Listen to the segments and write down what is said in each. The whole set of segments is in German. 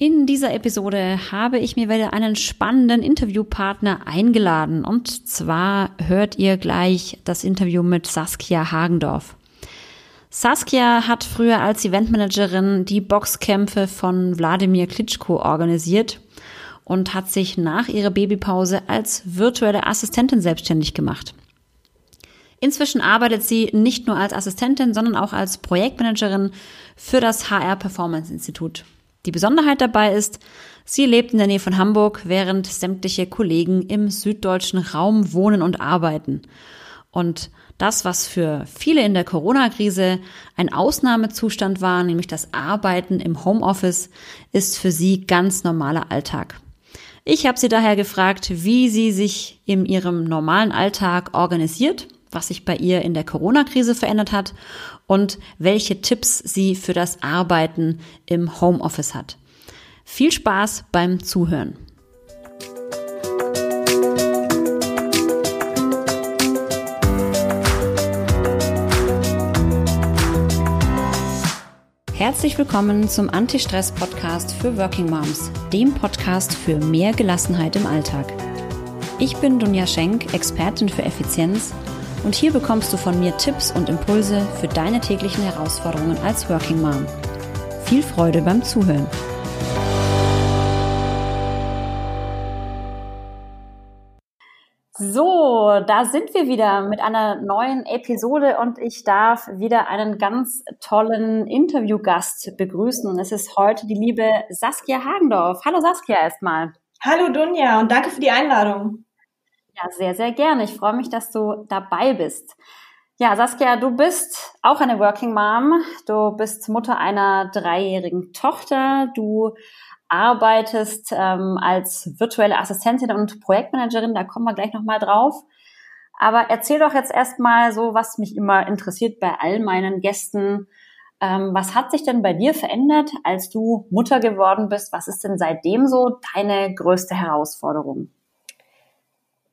In dieser Episode habe ich mir wieder einen spannenden Interviewpartner eingeladen und zwar hört ihr gleich das Interview mit Saskia Hagendorf. Saskia hat früher als Eventmanagerin die Boxkämpfe von Wladimir Klitschko organisiert und hat sich nach ihrer Babypause als virtuelle Assistentin selbstständig gemacht. Inzwischen arbeitet sie nicht nur als Assistentin, sondern auch als Projektmanagerin für das HR Performance Institut. Die Besonderheit dabei ist, sie lebt in der Nähe von Hamburg, während sämtliche Kollegen im süddeutschen Raum wohnen und arbeiten. Und das, was für viele in der Corona-Krise ein Ausnahmezustand war, nämlich das Arbeiten im Homeoffice, ist für sie ganz normaler Alltag. Ich habe sie daher gefragt, wie sie sich in ihrem normalen Alltag organisiert, was sich bei ihr in der Corona-Krise verändert hat und welche Tipps sie für das Arbeiten im Homeoffice hat. Viel Spaß beim Zuhören. Herzlich willkommen zum Anti-Stress-Podcast für Working Moms, dem Podcast für mehr Gelassenheit im Alltag. Ich bin Dunja Schenk, Expertin für Effizienz und hier bekommst du von mir Tipps und Impulse für deine täglichen Herausforderungen als Working Mom. Viel Freude beim Zuhören. So, da sind wir wieder mit einer neuen Episode und ich darf wieder einen ganz tollen Interviewgast begrüßen. Und es ist heute die liebe Saskia Hagendorf. Hallo Saskia erstmal. Hallo Dunja und danke für die Einladung. Ja, sehr, sehr gerne. Ich freue mich, dass du dabei bist. Ja, Saskia, du bist auch eine Working Mom. Du bist Mutter einer dreijährigen Tochter. Du arbeitest ähm, als virtuelle Assistentin und Projektmanagerin. Da kommen wir gleich nochmal drauf. Aber erzähl doch jetzt erstmal so, was mich immer interessiert bei all meinen Gästen. Ähm, was hat sich denn bei dir verändert, als du Mutter geworden bist? Was ist denn seitdem so deine größte Herausforderung?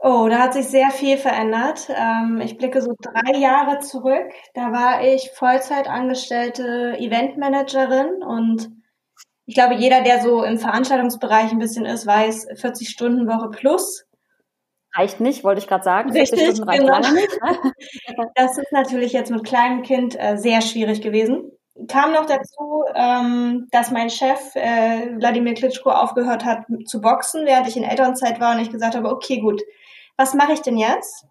Oh, da hat sich sehr viel verändert. Ähm, ich blicke so drei Jahre zurück. Da war ich Vollzeitangestellte Eventmanagerin und ich glaube, jeder, der so im Veranstaltungsbereich ein bisschen ist, weiß 40 Stunden Woche plus. Reicht nicht, wollte ich gerade sagen. 40 Richtig, genau. Ne? Das ist natürlich jetzt mit kleinem Kind äh, sehr schwierig gewesen. Kam noch dazu, ähm, dass mein Chef äh, Wladimir Klitschko aufgehört hat zu boxen, während ich in Elternzeit war und ich gesagt habe, okay, gut, was mache ich denn jetzt?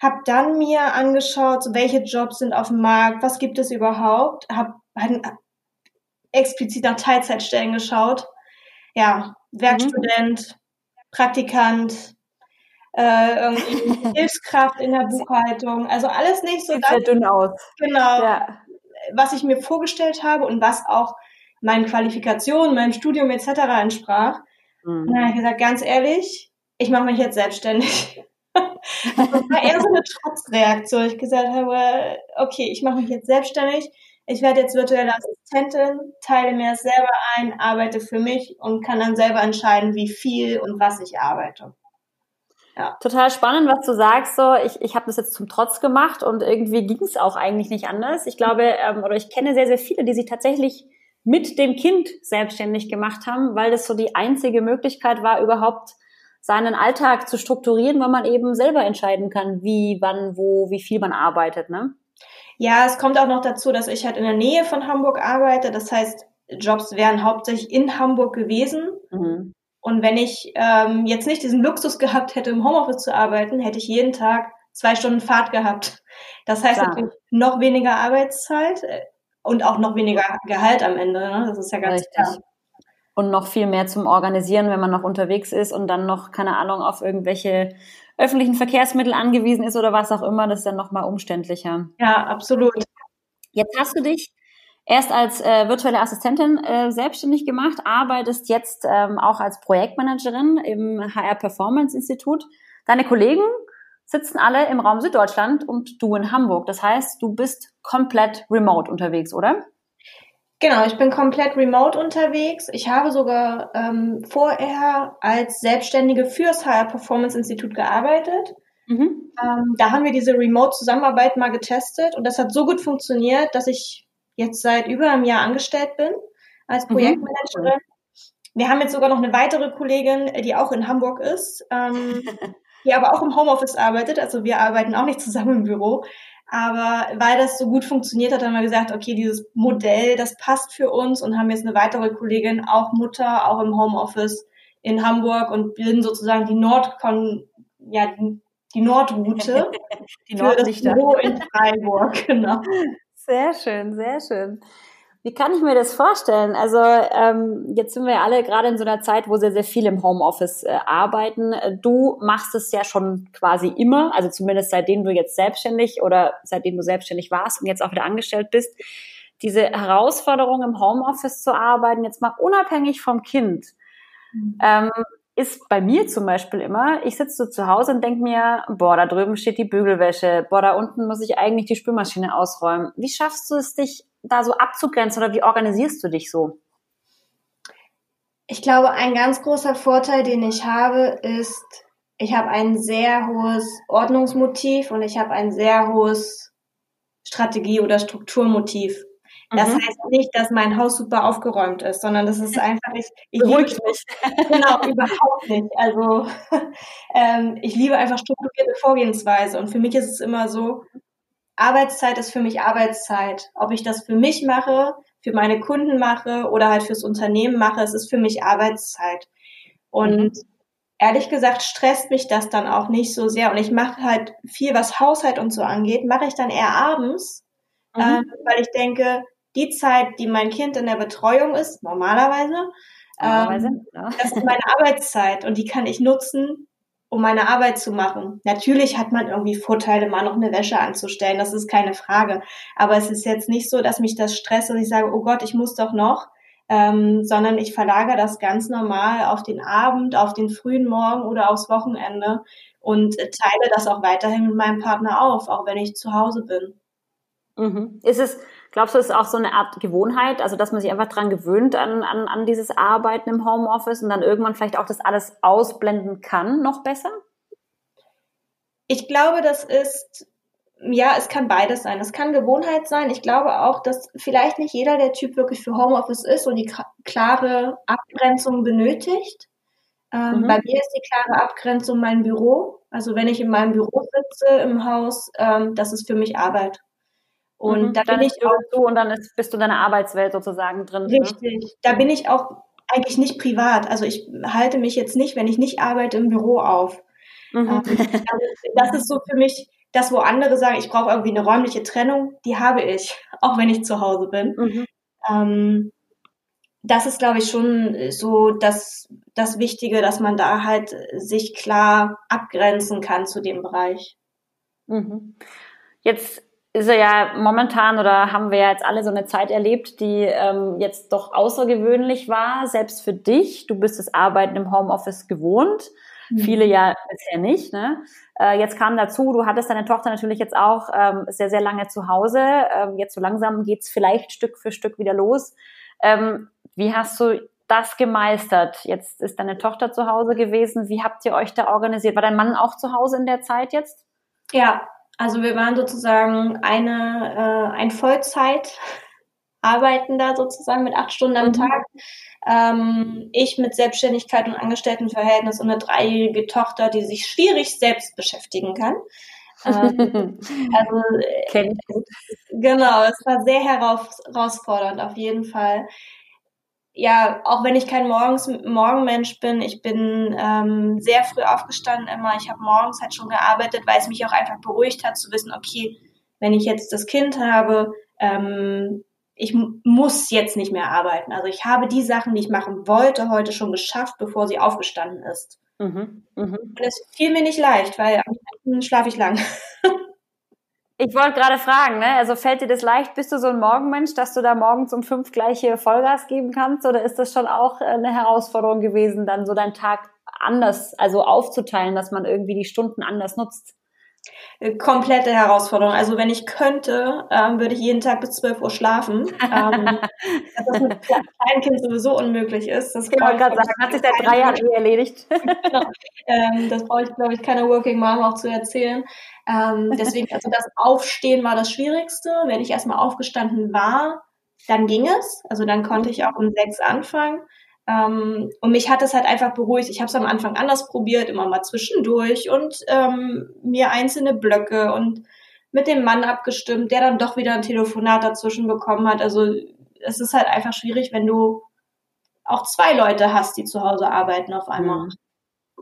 Hab dann mir angeschaut, so welche Jobs sind auf dem Markt, was gibt es überhaupt, hab halt explizit nach Teilzeitstellen geschaut. Ja, Werkstudent, mhm. Praktikant, äh, irgendwie Hilfskraft in der Buchhaltung, also alles nicht so sehr dünn aus. Genau. Ja. Was ich mir vorgestellt habe und was auch meinen Qualifikationen, meinem Studium etc. entsprach. Mhm. Und dann habe ich gesagt, ganz ehrlich, ich mache mich jetzt selbstständig. das war eher so eine Trotzreaktion. Ich gesagt habe, okay, ich mache mich jetzt selbstständig. Ich werde jetzt virtuelle Assistentin, teile mir das selber ein, arbeite für mich und kann dann selber entscheiden, wie viel und was ich arbeite. Ja. Total spannend, was du sagst. So, ich, ich habe das jetzt zum Trotz gemacht und irgendwie ging es auch eigentlich nicht anders. Ich glaube, ähm, oder ich kenne sehr, sehr viele, die sich tatsächlich mit dem Kind selbstständig gemacht haben, weil das so die einzige Möglichkeit war, überhaupt seinen Alltag zu strukturieren, weil man eben selber entscheiden kann, wie, wann, wo, wie viel man arbeitet, ne? Ja, es kommt auch noch dazu, dass ich halt in der Nähe von Hamburg arbeite. Das heißt, Jobs wären hauptsächlich in Hamburg gewesen. Mhm. Und wenn ich ähm, jetzt nicht diesen Luxus gehabt hätte, im Homeoffice zu arbeiten, hätte ich jeden Tag zwei Stunden Fahrt gehabt. Das heißt Klar. natürlich noch weniger Arbeitszeit äh, und auch noch weniger Gehalt am Ende. Ne? Das ist ja ganz Richtig. klar und noch viel mehr zum Organisieren, wenn man noch unterwegs ist und dann noch, keine Ahnung, auf irgendwelche öffentlichen Verkehrsmittel angewiesen ist oder was auch immer, das ist dann noch mal umständlicher. Ja, absolut. Jetzt hast du dich erst als äh, virtuelle Assistentin äh, selbstständig gemacht, arbeitest jetzt ähm, auch als Projektmanagerin im HR Performance Institut. Deine Kollegen sitzen alle im Raum Süddeutschland und du in Hamburg. Das heißt, du bist komplett remote unterwegs, oder? Genau, ich bin komplett remote unterwegs. Ich habe sogar ähm, vorher als Selbstständige fürs HR Performance Institut gearbeitet. Mhm. Ähm, da haben wir diese Remote-Zusammenarbeit mal getestet und das hat so gut funktioniert, dass ich jetzt seit über einem Jahr angestellt bin. als mhm. Projektmanagerin. Mhm. Wir haben jetzt sogar noch eine weitere Kollegin, die auch in Hamburg ist, ähm, die aber auch im Homeoffice arbeitet. Also wir arbeiten auch nicht zusammen im Büro. Aber weil das so gut funktioniert hat, haben wir gesagt, okay, dieses Modell, das passt für uns und haben jetzt eine weitere Kollegin, auch Mutter, auch im Homeoffice in Hamburg und bilden sozusagen die Nordkon, ja, die Nordroute die für das Büro in Freiburg, genau. Sehr schön, sehr schön. Wie kann ich mir das vorstellen? Also ähm, jetzt sind wir ja alle gerade in so einer Zeit, wo sehr, sehr viel im Homeoffice äh, arbeiten. Du machst es ja schon quasi immer, also zumindest seitdem du jetzt selbstständig oder seitdem du selbstständig warst und jetzt auch wieder angestellt bist. Diese Herausforderung im Homeoffice zu arbeiten, jetzt mal unabhängig vom Kind, mhm. ähm, ist bei mir zum Beispiel immer, ich sitze so zu Hause und denke mir, boah, da drüben steht die Bügelwäsche, boah, da unten muss ich eigentlich die Spülmaschine ausräumen. Wie schaffst du es, dich da so abzugrenzen oder wie organisierst du dich so? Ich glaube, ein ganz großer Vorteil, den ich habe, ist, ich habe ein sehr hohes Ordnungsmotiv und ich habe ein sehr hohes Strategie- oder Strukturmotiv. Das mhm. heißt nicht, dass mein Haus super aufgeräumt ist, sondern das ist einfach, ich, ich Beruhigt mich. Genau, überhaupt nicht. Also ähm, ich liebe einfach strukturierte Vorgehensweise und für mich ist es immer so, Arbeitszeit ist für mich Arbeitszeit. Ob ich das für mich mache, für meine Kunden mache oder halt fürs Unternehmen mache, es ist für mich Arbeitszeit. Und mhm. ehrlich gesagt stresst mich das dann auch nicht so sehr. Und ich mache halt viel, was Haushalt und so angeht, mache ich dann eher abends, mhm. äh, weil ich denke, die Zeit, die mein Kind in der Betreuung ist, normalerweise, normalerweise ähm, ja. das ist meine Arbeitszeit und die kann ich nutzen, um meine Arbeit zu machen. Natürlich hat man irgendwie Vorteile, mal noch eine Wäsche anzustellen, das ist keine Frage. Aber es ist jetzt nicht so, dass mich das stresst und ich sage, oh Gott, ich muss doch noch, ähm, sondern ich verlagere das ganz normal auf den Abend, auf den frühen Morgen oder aufs Wochenende und teile das auch weiterhin mit meinem Partner auf, auch wenn ich zu Hause bin. Mhm. Ist es, glaubst du, ist es auch so eine Art Gewohnheit, also dass man sich einfach dran gewöhnt an, an, an dieses Arbeiten im Homeoffice und dann irgendwann vielleicht auch das alles ausblenden kann, noch besser? Ich glaube, das ist, ja, es kann beides sein. Es kann Gewohnheit sein. Ich glaube auch, dass vielleicht nicht jeder der Typ wirklich für Homeoffice ist und die klare Abgrenzung benötigt. Ähm, mhm. Bei mir ist die klare Abgrenzung mein Büro. Also wenn ich in meinem Büro sitze im Haus, ähm, das ist für mich Arbeit. Und mhm, da bin ich auch du und dann ist, bist du in deiner Arbeitswelt sozusagen drin. Ne? Richtig. Ne? Da bin ich auch eigentlich nicht privat. Also ich halte mich jetzt nicht, wenn ich nicht arbeite, im Büro auf. Mhm. Ähm, das ist so für mich das, wo andere sagen, ich brauche irgendwie eine räumliche Trennung, die habe ich, auch wenn ich zu Hause bin. Mhm. Ähm, das ist, glaube ich, schon so das, das Wichtige, dass man da halt sich klar abgrenzen kann zu dem Bereich. Mhm. Jetzt ist er ja momentan oder haben wir ja jetzt alle so eine Zeit erlebt, die ähm, jetzt doch außergewöhnlich war, selbst für dich. Du bist das Arbeiten im Homeoffice gewohnt. Mhm. Viele ja bisher nicht. Ne? Äh, jetzt kam dazu, du hattest deine Tochter natürlich jetzt auch ähm, sehr, sehr lange zu Hause. Ähm, jetzt so langsam geht's vielleicht Stück für Stück wieder los. Ähm, wie hast du das gemeistert? Jetzt ist deine Tochter zu Hause gewesen. Wie habt ihr euch da organisiert? War dein Mann auch zu Hause in der Zeit jetzt? Ja, also wir waren sozusagen eine, äh, ein Vollzeit Arbeitender sozusagen mit acht Stunden am mhm. Tag. Ähm, ich mit Selbstständigkeit und Angestelltenverhältnis und eine dreijährige Tochter, die sich schwierig selbst beschäftigen kann. ähm, also äh, genau, es war sehr herausfordernd auf jeden Fall ja, auch wenn ich kein Morgens Morgenmensch bin, ich bin ähm, sehr früh aufgestanden immer. Ich habe morgens halt schon gearbeitet, weil es mich auch einfach beruhigt hat zu wissen, okay, wenn ich jetzt das Kind habe, ähm, ich muss jetzt nicht mehr arbeiten. Also ich habe die Sachen, die ich machen wollte, heute schon geschafft, bevor sie aufgestanden ist. Mhm, mh. Und es fiel mir nicht leicht, weil am schlafe ich lang. Ich wollte gerade fragen, ne? Also fällt dir das leicht? Bist du so ein Morgenmensch, dass du da morgens um fünf gleiche Vollgas geben kannst? Oder ist das schon auch äh, eine Herausforderung gewesen, dann so deinen Tag anders, also aufzuteilen, dass man irgendwie die Stunden anders nutzt? Äh, komplette Herausforderung. Also wenn ich könnte, ähm, würde ich jeden Tag bis 12 Uhr schlafen. ähm, das mit kleinen Kind sowieso unmöglich ist. Das ich wollte gerade sagen, hat sich seit drei Jahren eh erledigt. genau. ähm, das brauche ich, glaube ich, keiner Working Mom auch zu erzählen. Ähm, deswegen, also das Aufstehen war das Schwierigste. Wenn ich erstmal aufgestanden war, dann ging es. Also dann konnte ich auch um sechs anfangen. Ähm, und mich hat es halt einfach beruhigt. Ich habe es am Anfang anders probiert, immer mal zwischendurch und ähm, mir einzelne Blöcke und mit dem Mann abgestimmt, der dann doch wieder ein Telefonat dazwischen bekommen hat. Also es ist halt einfach schwierig, wenn du auch zwei Leute hast, die zu Hause arbeiten auf einmal. Mhm.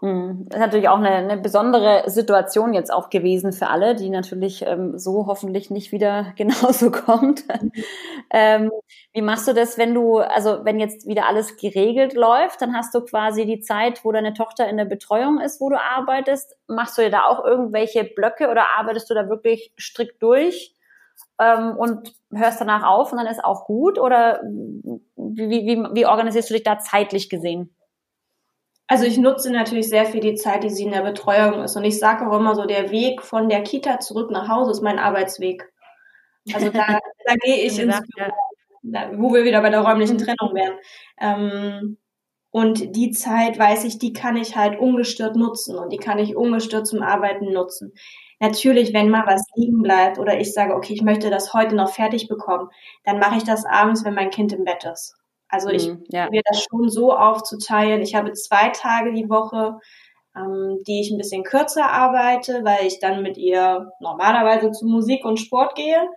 Mhm. Das ist natürlich auch eine, eine besondere Situation jetzt auch gewesen für alle, die natürlich ähm, so hoffentlich nicht wieder genauso kommt. ähm, wie machst du das, wenn du, also wenn jetzt wieder alles geregelt läuft, dann hast du quasi die Zeit, wo deine Tochter in der Betreuung ist, wo du arbeitest. Machst du dir da auch irgendwelche Blöcke oder arbeitest du da wirklich strikt durch? Ähm, und hörst danach auf und dann ist auch gut? Oder wie, wie, wie organisierst du dich da zeitlich gesehen? Also ich nutze natürlich sehr viel die Zeit, die sie in der Betreuung ist. Und ich sage auch immer so, der Weg von der Kita zurück nach Hause ist mein Arbeitsweg. Also da, da gehe ich ins Büro, da, wo wir wieder bei der räumlichen mhm. Trennung wären. Ähm, und die Zeit, weiß ich, die kann ich halt ungestört nutzen und die kann ich ungestört zum Arbeiten nutzen. Natürlich, wenn mal was liegen bleibt oder ich sage, okay, ich möchte das heute noch fertig bekommen, dann mache ich das abends, wenn mein Kind im Bett ist. Also ich mhm, ja. probiere das schon so aufzuteilen. Ich habe zwei Tage die Woche, ähm, die ich ein bisschen kürzer arbeite, weil ich dann mit ihr normalerweise zu Musik und Sport gehe,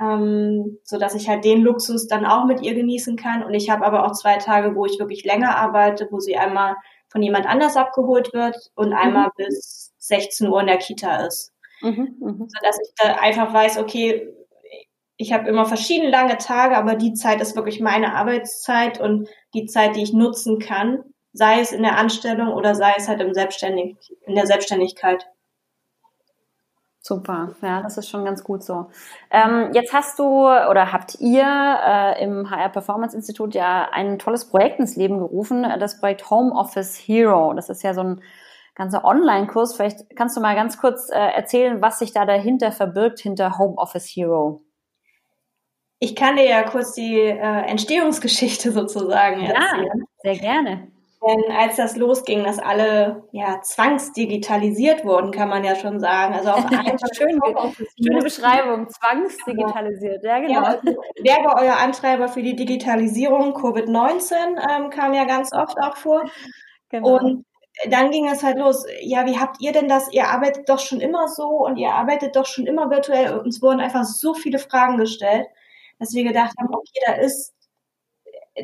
ähm, so dass ich halt den Luxus dann auch mit ihr genießen kann. Und ich habe aber auch zwei Tage, wo ich wirklich länger arbeite, wo sie einmal von jemand anders abgeholt wird und einmal mhm. bis 16 Uhr in der Kita ist. Mhm, mh. So dass ich da einfach weiß, okay, ich habe immer verschiedene lange Tage, aber die Zeit ist wirklich meine Arbeitszeit und die Zeit, die ich nutzen kann, sei es in der Anstellung oder sei es halt im Selbstständig, in der Selbstständigkeit. Super, ja, das ist schon ganz gut so. Ähm, jetzt hast du oder habt ihr äh, im HR Performance Institut ja ein tolles Projekt ins Leben gerufen, das Projekt Home Office Hero. Das ist ja so ein ganzer Online-Kurs. Vielleicht kannst du mal ganz kurz äh, erzählen, was sich da dahinter verbirgt, hinter Home Office Hero. Ich kann dir ja kurz die äh, Entstehungsgeschichte sozusagen erzählen. Ja, sehr gerne. Denn als das losging, dass alle ja zwangsdigitalisiert wurden, kann man ja schon sagen. Also auch Schön, schöne Beschreibung, zwangsdigitalisiert, ja genau. Ja, also, wer war euer Antreiber für die Digitalisierung? Covid-19 ähm, kam ja ganz oft auch vor. Genau. Und dann ging es halt los. Ja, wie habt ihr denn das? Ihr arbeitet doch schon immer so und ihr arbeitet doch schon immer virtuell. Uns wurden einfach so viele Fragen gestellt dass wir gedacht haben, okay, da ist,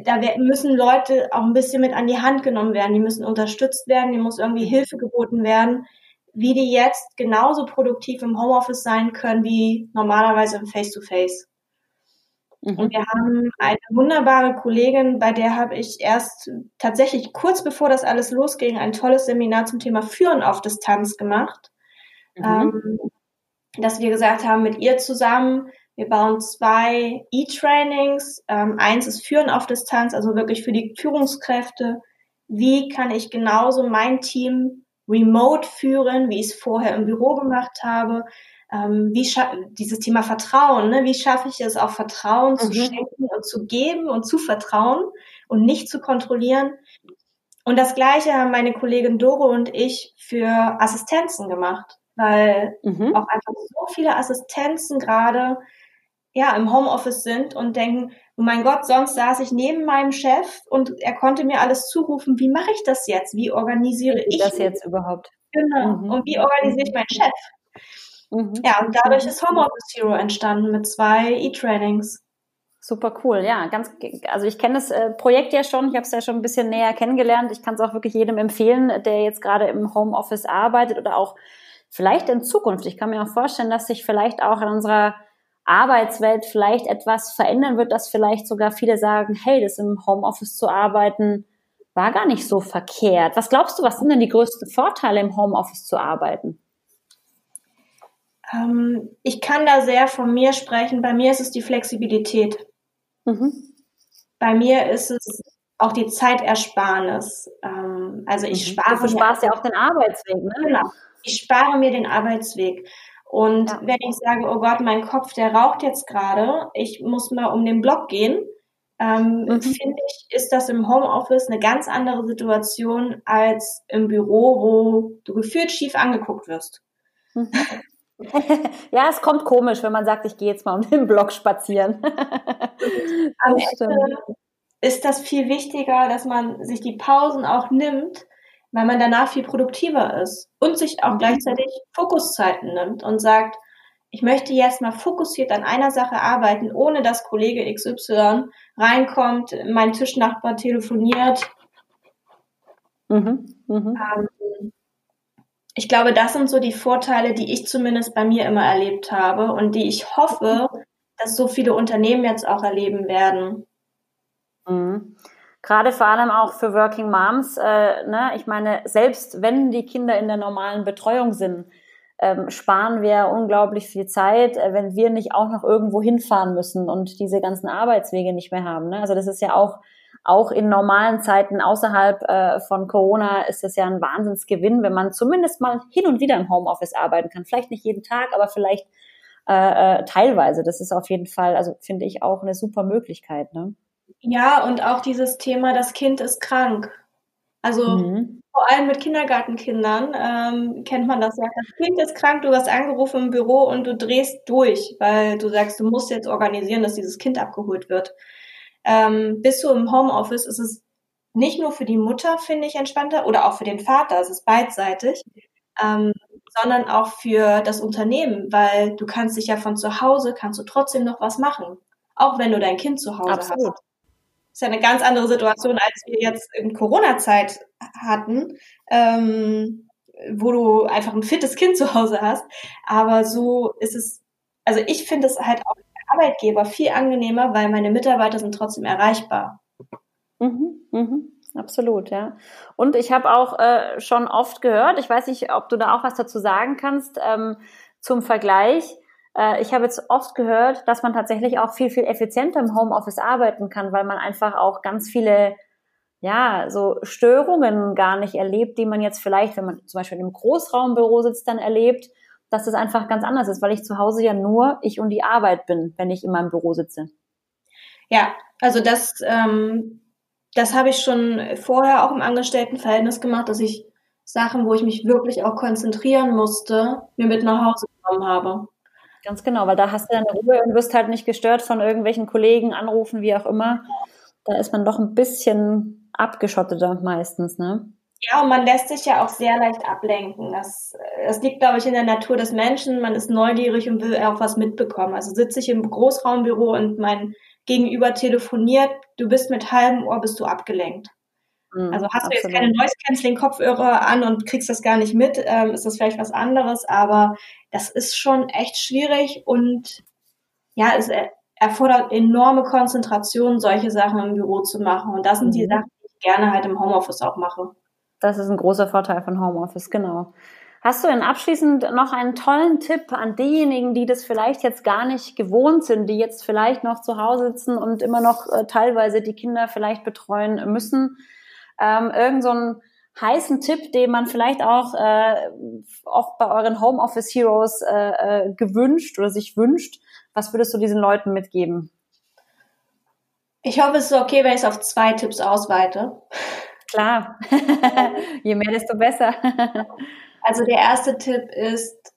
da müssen Leute auch ein bisschen mit an die Hand genommen werden, die müssen unterstützt werden, die muss irgendwie Hilfe geboten werden, wie die jetzt genauso produktiv im Homeoffice sein können wie normalerweise im Face-to-Face. Mhm. Und wir haben eine wunderbare Kollegin, bei der habe ich erst tatsächlich kurz bevor das alles losging, ein tolles Seminar zum Thema Führen auf Distanz gemacht. Mhm. Ähm, dass wir gesagt haben, mit ihr zusammen wir bauen zwei E-Trainings. Ähm, eins ist Führen auf Distanz, also wirklich für die Führungskräfte. Wie kann ich genauso mein Team remote führen, wie ich es vorher im Büro gemacht habe? Ähm, wie dieses Thema Vertrauen, ne? wie schaffe ich es auch Vertrauen mhm. zu schenken und zu geben und zu vertrauen und nicht zu kontrollieren? Und das Gleiche haben meine Kollegin Doro und ich für Assistenzen gemacht, weil mhm. auch einfach so viele Assistenzen gerade ja, im Homeoffice sind und denken, oh mein Gott, sonst saß ich neben meinem Chef und er konnte mir alles zurufen. Wie mache ich das jetzt? Wie organisiere wie ich das jetzt überhaupt? Genau. Mhm. Und wie organisiere ich meinen Chef? Mhm. Ja, und dadurch ist Homeoffice Hero entstanden mit zwei E-Trainings. Super cool, ja, ganz, also ich kenne das äh, Projekt ja schon, ich habe es ja schon ein bisschen näher kennengelernt. Ich kann es auch wirklich jedem empfehlen, der jetzt gerade im Homeoffice arbeitet oder auch vielleicht in Zukunft. Ich kann mir auch vorstellen, dass sich vielleicht auch in unserer Arbeitswelt vielleicht etwas verändern wird, dass vielleicht sogar viele sagen, hey, das im Homeoffice zu arbeiten war gar nicht so verkehrt. Was glaubst du, was sind denn die größten Vorteile im Homeoffice zu arbeiten? Ähm, ich kann da sehr von mir sprechen. Bei mir ist es die Flexibilität. Mhm. Bei mir ist es auch die Zeitersparnis. Ähm, also ich mhm. spare. Du sparst ja auch den Arbeitsweg, ne? Genau. Ich spare mir den Arbeitsweg. Und ja. wenn ich sage, oh Gott, mein Kopf, der raucht jetzt gerade, ich muss mal um den Block gehen, ähm, mhm. finde ich, ist das im Homeoffice eine ganz andere Situation als im Büro, wo du gefühlt schief angeguckt wirst. Mhm. ja, es kommt komisch, wenn man sagt, ich gehe jetzt mal um den Block spazieren. Am Ende ist das viel wichtiger, dass man sich die Pausen auch nimmt, weil man danach viel produktiver ist und sich auch mhm. gleichzeitig Fokuszeiten nimmt und sagt, ich möchte jetzt mal fokussiert an einer Sache arbeiten, ohne dass Kollege XY reinkommt, mein Tischnachbar telefoniert. Mhm, mh. ähm, ich glaube, das sind so die Vorteile, die ich zumindest bei mir immer erlebt habe und die ich hoffe, dass so viele Unternehmen jetzt auch erleben werden. Mhm. Gerade vor allem auch für Working Moms. Äh, ne? Ich meine, selbst wenn die Kinder in der normalen Betreuung sind, ähm, sparen wir unglaublich viel Zeit, äh, wenn wir nicht auch noch irgendwo hinfahren müssen und diese ganzen Arbeitswege nicht mehr haben. Ne? Also das ist ja auch auch in normalen Zeiten außerhalb äh, von Corona ist es ja ein Wahnsinnsgewinn, wenn man zumindest mal hin und wieder im Homeoffice arbeiten kann. Vielleicht nicht jeden Tag, aber vielleicht äh, äh, teilweise. Das ist auf jeden Fall, also finde ich auch eine super Möglichkeit. Ne? Ja, und auch dieses Thema, das Kind ist krank. Also mhm. vor allem mit Kindergartenkindern ähm, kennt man das ja. Das Kind ist krank, du hast angerufen im Büro und du drehst durch, weil du sagst, du musst jetzt organisieren, dass dieses Kind abgeholt wird. Ähm, bist du im Homeoffice, ist es nicht nur für die Mutter, finde ich, entspannter oder auch für den Vater, es ist beidseitig, ähm, sondern auch für das Unternehmen, weil du kannst dich ja von zu Hause, kannst du trotzdem noch was machen, auch wenn du dein Kind zu Hause Absolut. hast. Ist ja eine ganz andere Situation, als wir jetzt in Corona-Zeit hatten, ähm, wo du einfach ein fittes Kind zu Hause hast. Aber so ist es, also ich finde es halt auch Arbeitgeber viel angenehmer, weil meine Mitarbeiter sind trotzdem erreichbar. Mhm, mhm, absolut, ja. Und ich habe auch äh, schon oft gehört, ich weiß nicht, ob du da auch was dazu sagen kannst, ähm, zum Vergleich. Äh, ich habe jetzt oft gehört, dass man tatsächlich auch viel, viel effizienter im Homeoffice arbeiten kann, weil man einfach auch ganz viele ja, so Störungen gar nicht erlebt, die man jetzt vielleicht, wenn man zum Beispiel im Großraumbüro sitzt, dann erlebt, dass das einfach ganz anders ist, weil ich zu Hause ja nur ich und die Arbeit bin, wenn ich in meinem Büro sitze. Ja, also das, ähm, das habe ich schon vorher auch im Angestelltenverhältnis gemacht, dass ich Sachen, wo ich mich wirklich auch konzentrieren musste, mir mit nach Hause genommen habe. Ganz genau, weil da hast du deine Ruhe und wirst halt nicht gestört von irgendwelchen Kollegen, Anrufen, wie auch immer. Da ist man doch ein bisschen abgeschotteter meistens, ne? Ja, und man lässt sich ja auch sehr leicht ablenken. Das, das liegt, glaube ich, in der Natur des Menschen. Man ist neugierig und will auch was mitbekommen. Also sitze ich im Großraumbüro und mein Gegenüber telefoniert, du bist mit halbem Ohr bist du abgelenkt. Mhm, also hast absolut. du jetzt keine Noise Canceling Kopfhörer an und kriegst das gar nicht mit, ähm, ist das vielleicht was anderes, aber das ist schon echt schwierig und ja, es erfordert enorme Konzentration, solche Sachen im Büro zu machen. Und das sind die mhm. Sachen, die ich gerne halt im Homeoffice auch mache. Das ist ein großer Vorteil von Homeoffice, genau. Hast du denn abschließend noch einen tollen Tipp an diejenigen, die das vielleicht jetzt gar nicht gewohnt sind, die jetzt vielleicht noch zu Hause sitzen und immer noch äh, teilweise die Kinder vielleicht betreuen müssen? Ähm, irgend so einen heißen Tipp, den man vielleicht auch äh, oft bei euren Homeoffice Heroes äh, äh, gewünscht oder sich wünscht. Was würdest du diesen Leuten mitgeben? Ich hoffe, es ist okay, wenn ich es auf zwei Tipps ausweite. Klar, je mehr, desto besser. also der erste Tipp ist,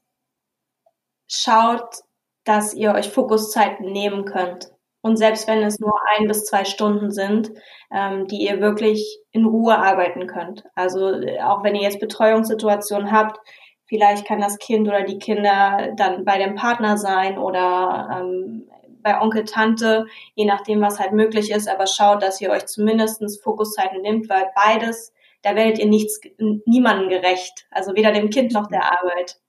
schaut, dass ihr euch Fokuszeiten nehmen könnt. Und selbst wenn es nur ein bis zwei Stunden sind, ähm, die ihr wirklich in Ruhe arbeiten könnt. Also auch wenn ihr jetzt Betreuungssituationen habt, vielleicht kann das Kind oder die Kinder dann bei dem Partner sein oder ähm, bei Onkel, Tante, je nachdem, was halt möglich ist, aber schaut, dass ihr euch zumindestens Fokuszeiten nimmt, weil beides, da werdet ihr nichts, niemandem gerecht. Also weder dem Kind noch der Arbeit.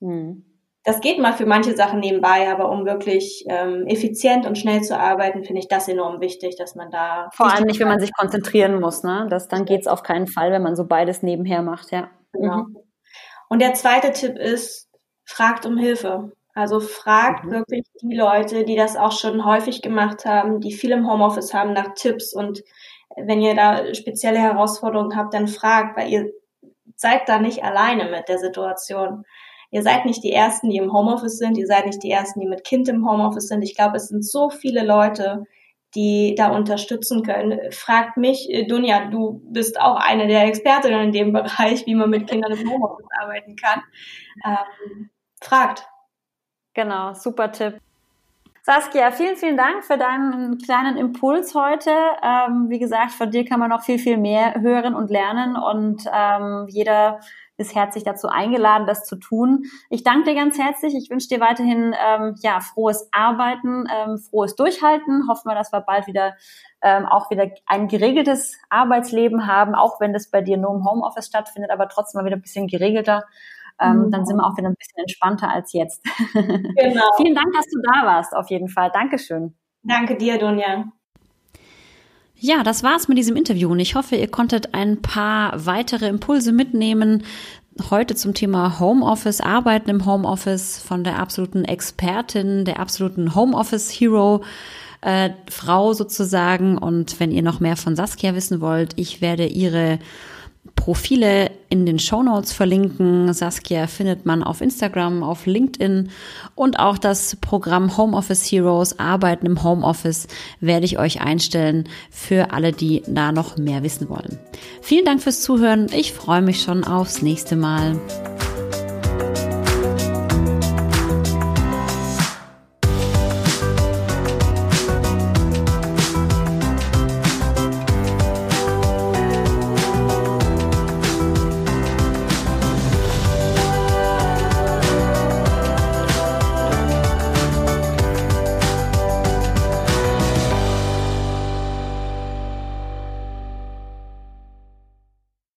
Hm. Das geht mal für manche Sachen nebenbei, aber um wirklich ähm, effizient und schnell zu arbeiten, finde ich das enorm wichtig, dass man da. Vor allem nicht, wenn man sich konzentrieren muss, ne? Das, dann geht's auf keinen Fall, wenn man so beides nebenher macht, ja. Genau. Mhm. Und der zweite Tipp ist, fragt um Hilfe. Also fragt mhm. wirklich die Leute, die das auch schon häufig gemacht haben, die viel im Homeoffice haben, nach Tipps. Und wenn ihr da spezielle Herausforderungen habt, dann fragt, weil ihr seid da nicht alleine mit der Situation. Ihr seid nicht die Ersten, die im Homeoffice sind. Ihr seid nicht die Ersten, die mit Kind im Homeoffice sind. Ich glaube, es sind so viele Leute, die da unterstützen können. Fragt mich, Dunja, du bist auch eine der Expertinnen in dem Bereich, wie man mit Kindern im Homeoffice arbeiten kann. Ähm, fragt. Genau, super Tipp. Saskia, vielen, vielen Dank für deinen kleinen Impuls heute. Ähm, wie gesagt, von dir kann man noch viel, viel mehr hören und lernen und ähm, jeder ist herzlich dazu eingeladen, das zu tun. Ich danke dir ganz herzlich. Ich wünsche dir weiterhin ähm, ja frohes Arbeiten, ähm, frohes Durchhalten. Hoffen wir, dass wir bald wieder ähm, auch wieder ein geregeltes Arbeitsleben haben, auch wenn das bei dir nur im Homeoffice stattfindet, aber trotzdem mal wieder ein bisschen geregelter. Ähm, mhm. Dann sind wir auch wieder ein bisschen entspannter als jetzt. Genau. Vielen Dank, dass du da warst, auf jeden Fall. Dankeschön. Danke dir, Dunja. Ja, das war's mit diesem Interview und ich hoffe, ihr konntet ein paar weitere Impulse mitnehmen. Heute zum Thema Homeoffice, Arbeiten im Homeoffice von der absoluten Expertin, der absoluten Homeoffice Hero. Äh, Frau sozusagen. Und wenn ihr noch mehr von Saskia wissen wollt, ich werde ihre Profile in den Show Notes verlinken. Saskia findet man auf Instagram, auf LinkedIn und auch das Programm Homeoffice Heroes, Arbeiten im Homeoffice, werde ich euch einstellen für alle, die da noch mehr wissen wollen. Vielen Dank fürs Zuhören. Ich freue mich schon aufs nächste Mal.